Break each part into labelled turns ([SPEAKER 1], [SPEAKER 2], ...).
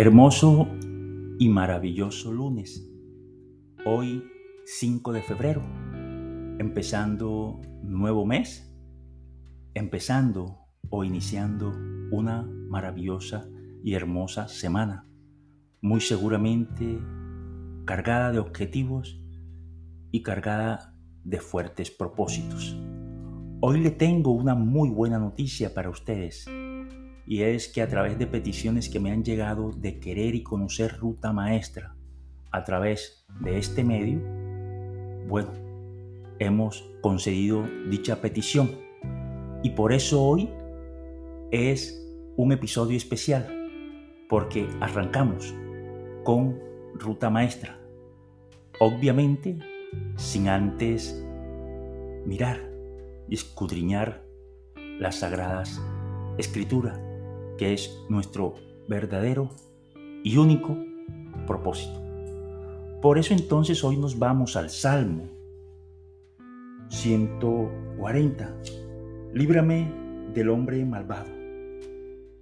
[SPEAKER 1] Hermoso y maravilloso lunes. Hoy 5 de febrero. Empezando nuevo mes. Empezando o iniciando una maravillosa y hermosa semana. Muy seguramente cargada de objetivos y cargada de fuertes propósitos. Hoy le tengo una muy buena noticia para ustedes y es que a través de peticiones que me han llegado de querer y conocer ruta maestra a través de este medio, bueno, hemos concedido dicha petición. Y por eso hoy es un episodio especial porque arrancamos con ruta maestra, obviamente sin antes mirar y escudriñar las sagradas escrituras que es nuestro verdadero y único propósito. Por eso entonces hoy nos vamos al Salmo 140. Líbrame del hombre malvado.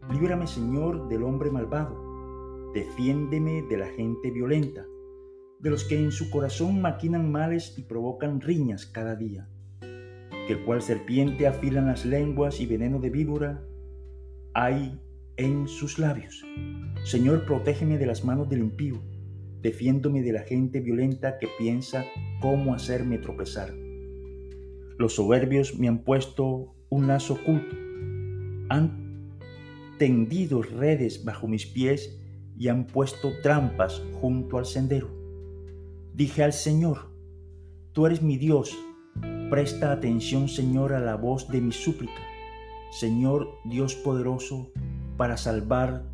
[SPEAKER 1] Líbrame Señor del hombre malvado. Defiéndeme de la gente violenta, de los que en su corazón maquinan males y provocan riñas cada día. Que cual serpiente afilan las lenguas y veneno de víbora hay en sus labios. Señor, protégeme de las manos del impío, defiéndome de la gente violenta que piensa cómo hacerme tropezar. Los soberbios me han puesto un lazo oculto, han tendido redes bajo mis pies y han puesto trampas junto al sendero. Dije al Señor, tú eres mi Dios, presta atención Señor a la voz de mi súplica. Señor Dios poderoso, para salvar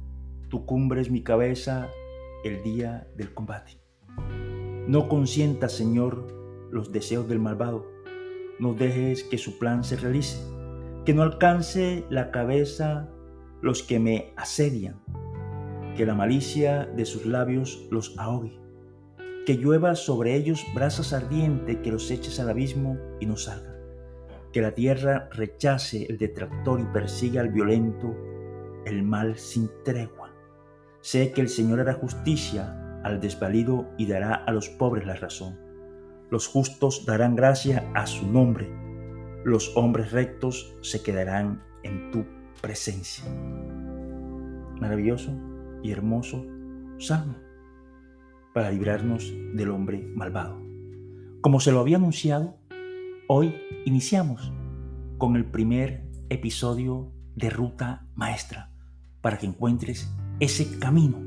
[SPEAKER 1] tu cumbre es mi cabeza el día del combate. No consientas, Señor, los deseos del malvado. No dejes que su plan se realice, que no alcance la cabeza los que me asedian, que la malicia de sus labios los ahogue, que llueva sobre ellos brasas ardientes que los eches al abismo y no salgan, que la tierra rechace el detractor y persiga al violento el mal sin tregua. Sé que el Señor hará justicia al desvalido y dará a los pobres la razón. Los justos darán gracia a su nombre. Los hombres rectos se quedarán en tu presencia. Maravilloso y hermoso salmo para librarnos del hombre malvado. Como se lo había anunciado, hoy iniciamos con el primer episodio de Ruta Maestra para que encuentres ese camino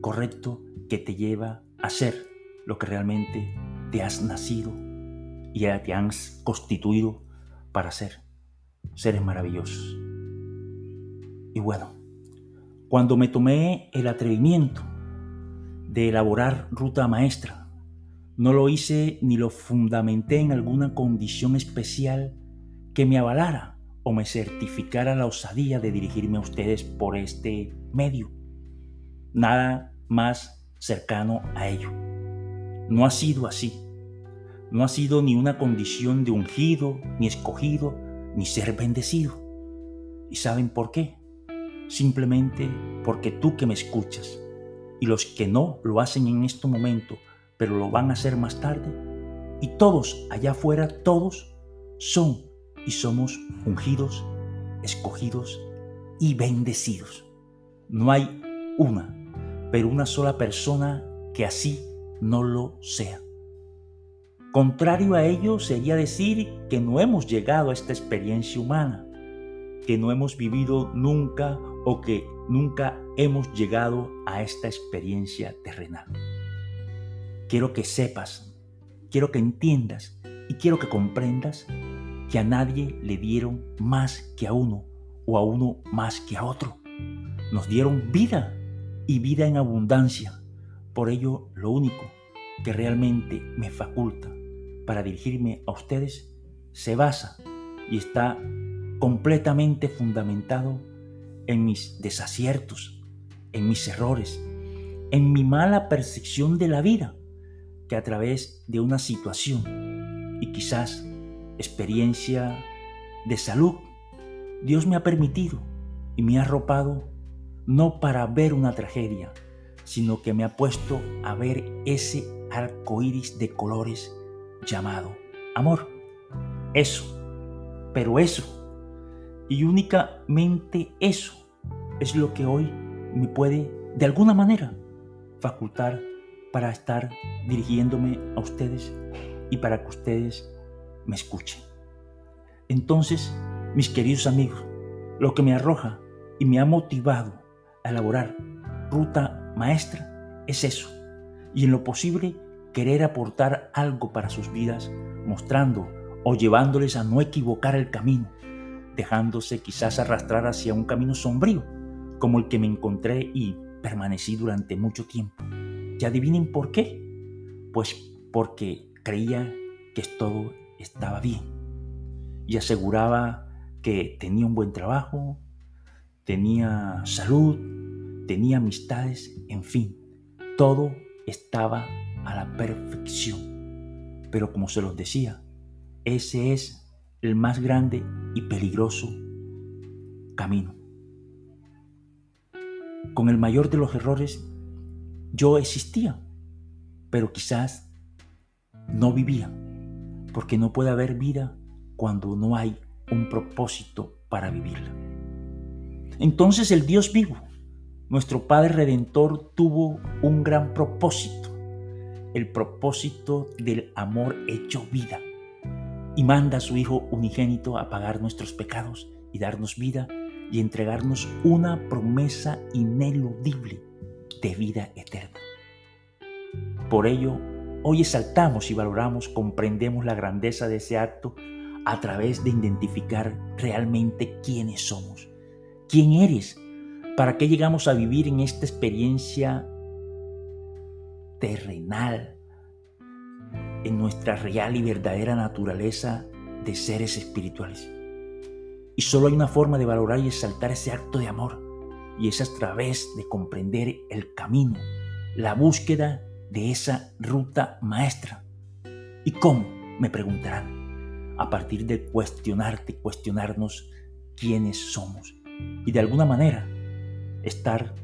[SPEAKER 1] correcto que te lleva a ser lo que realmente te has nacido y te has constituido para ser seres maravillosos. Y bueno, cuando me tomé el atrevimiento de elaborar ruta maestra, no lo hice ni lo fundamenté en alguna condición especial que me avalara o me certificara la osadía de dirigirme a ustedes por este medio. Nada más cercano a ello. No ha sido así. No ha sido ni una condición de ungido, ni escogido, ni ser bendecido. ¿Y saben por qué? Simplemente porque tú que me escuchas y los que no lo hacen en este momento, pero lo van a hacer más tarde, y todos allá afuera, todos son y somos ungidos, escogidos y bendecidos. No hay una, pero una sola persona que así no lo sea. Contrario a ello sería decir que no hemos llegado a esta experiencia humana, que no hemos vivido nunca o que nunca hemos llegado a esta experiencia terrenal. Quiero que sepas, quiero que entiendas y quiero que comprendas que a nadie le dieron más que a uno o a uno más que a otro. Nos dieron vida y vida en abundancia. Por ello, lo único que realmente me faculta para dirigirme a ustedes se basa y está completamente fundamentado en mis desaciertos, en mis errores, en mi mala percepción de la vida, que a través de una situación y quizás experiencia de salud, Dios me ha permitido y me ha arropado no para ver una tragedia, sino que me ha puesto a ver ese arco iris de colores llamado amor. Eso, pero eso, y únicamente eso es lo que hoy me puede, de alguna manera, facultar para estar dirigiéndome a ustedes y para que ustedes me escuchen. Entonces, mis queridos amigos, lo que me arroja y me ha motivado a elaborar ruta maestra es eso, y en lo posible querer aportar algo para sus vidas, mostrando o llevándoles a no equivocar el camino, dejándose quizás arrastrar hacia un camino sombrío, como el que me encontré y permanecí durante mucho tiempo. ¿Y adivinen por qué? Pues porque creía que todo estaba bien y aseguraba que tenía un buen trabajo, tenía salud, tenía amistades, en fin, todo estaba a la perfección. Pero como se los decía, ese es el más grande y peligroso camino. Con el mayor de los errores, yo existía, pero quizás no vivía, porque no puede haber vida cuando no hay un propósito para vivirla. Entonces el Dios vivo, nuestro Padre Redentor, tuvo un gran propósito, el propósito del amor hecho vida, y manda a su Hijo unigénito a pagar nuestros pecados y darnos vida y entregarnos una promesa ineludible de vida eterna. Por ello, hoy exaltamos y valoramos, comprendemos la grandeza de ese acto a través de identificar realmente quiénes somos, quién eres, para qué llegamos a vivir en esta experiencia terrenal, en nuestra real y verdadera naturaleza de seres espirituales. Y solo hay una forma de valorar y exaltar ese acto de amor, y es a través de comprender el camino, la búsqueda de esa ruta maestra. ¿Y cómo? Me preguntarán a partir de cuestionarte, cuestionarnos quiénes somos y de alguna manera estar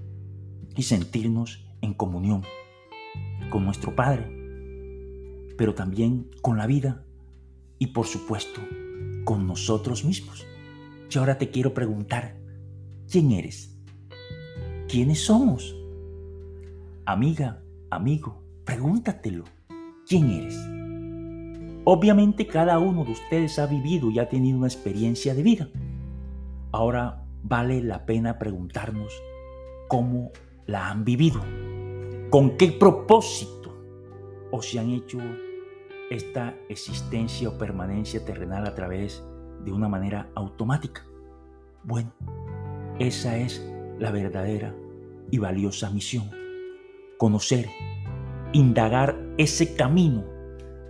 [SPEAKER 1] y sentirnos en comunión con nuestro Padre, pero también con la vida y por supuesto con nosotros mismos. Yo ahora te quiero preguntar, ¿quién eres? ¿Quiénes somos? Amiga, amigo, pregúntatelo, ¿quién eres? Obviamente cada uno de ustedes ha vivido y ha tenido una experiencia de vida. Ahora vale la pena preguntarnos cómo la han vivido, con qué propósito o si han hecho esta existencia o permanencia terrenal a través de una manera automática. Bueno, esa es la verdadera y valiosa misión. Conocer, indagar ese camino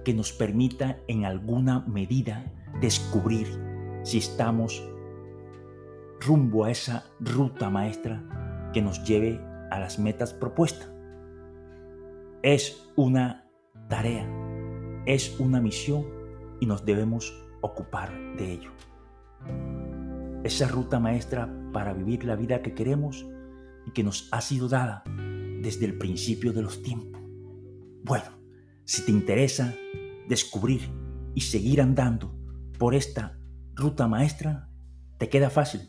[SPEAKER 1] que nos permita en alguna medida descubrir si estamos rumbo a esa ruta maestra que nos lleve a las metas propuestas. Es una tarea, es una misión y nos debemos ocupar de ello. Esa ruta maestra para vivir la vida que queremos y que nos ha sido dada desde el principio de los tiempos. Bueno, si te interesa descubrir y seguir andando por esta ruta maestra, te queda fácil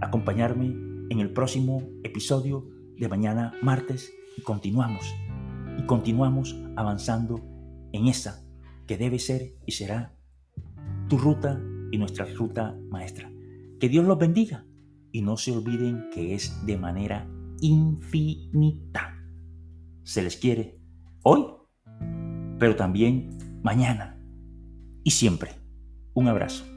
[SPEAKER 1] acompañarme en el próximo episodio de mañana martes y continuamos y continuamos avanzando en esa que debe ser y será tu ruta y nuestra ruta maestra. Que Dios los bendiga y no se olviden que es de manera infinita. Se les quiere hoy pero también mañana y siempre. Un abrazo.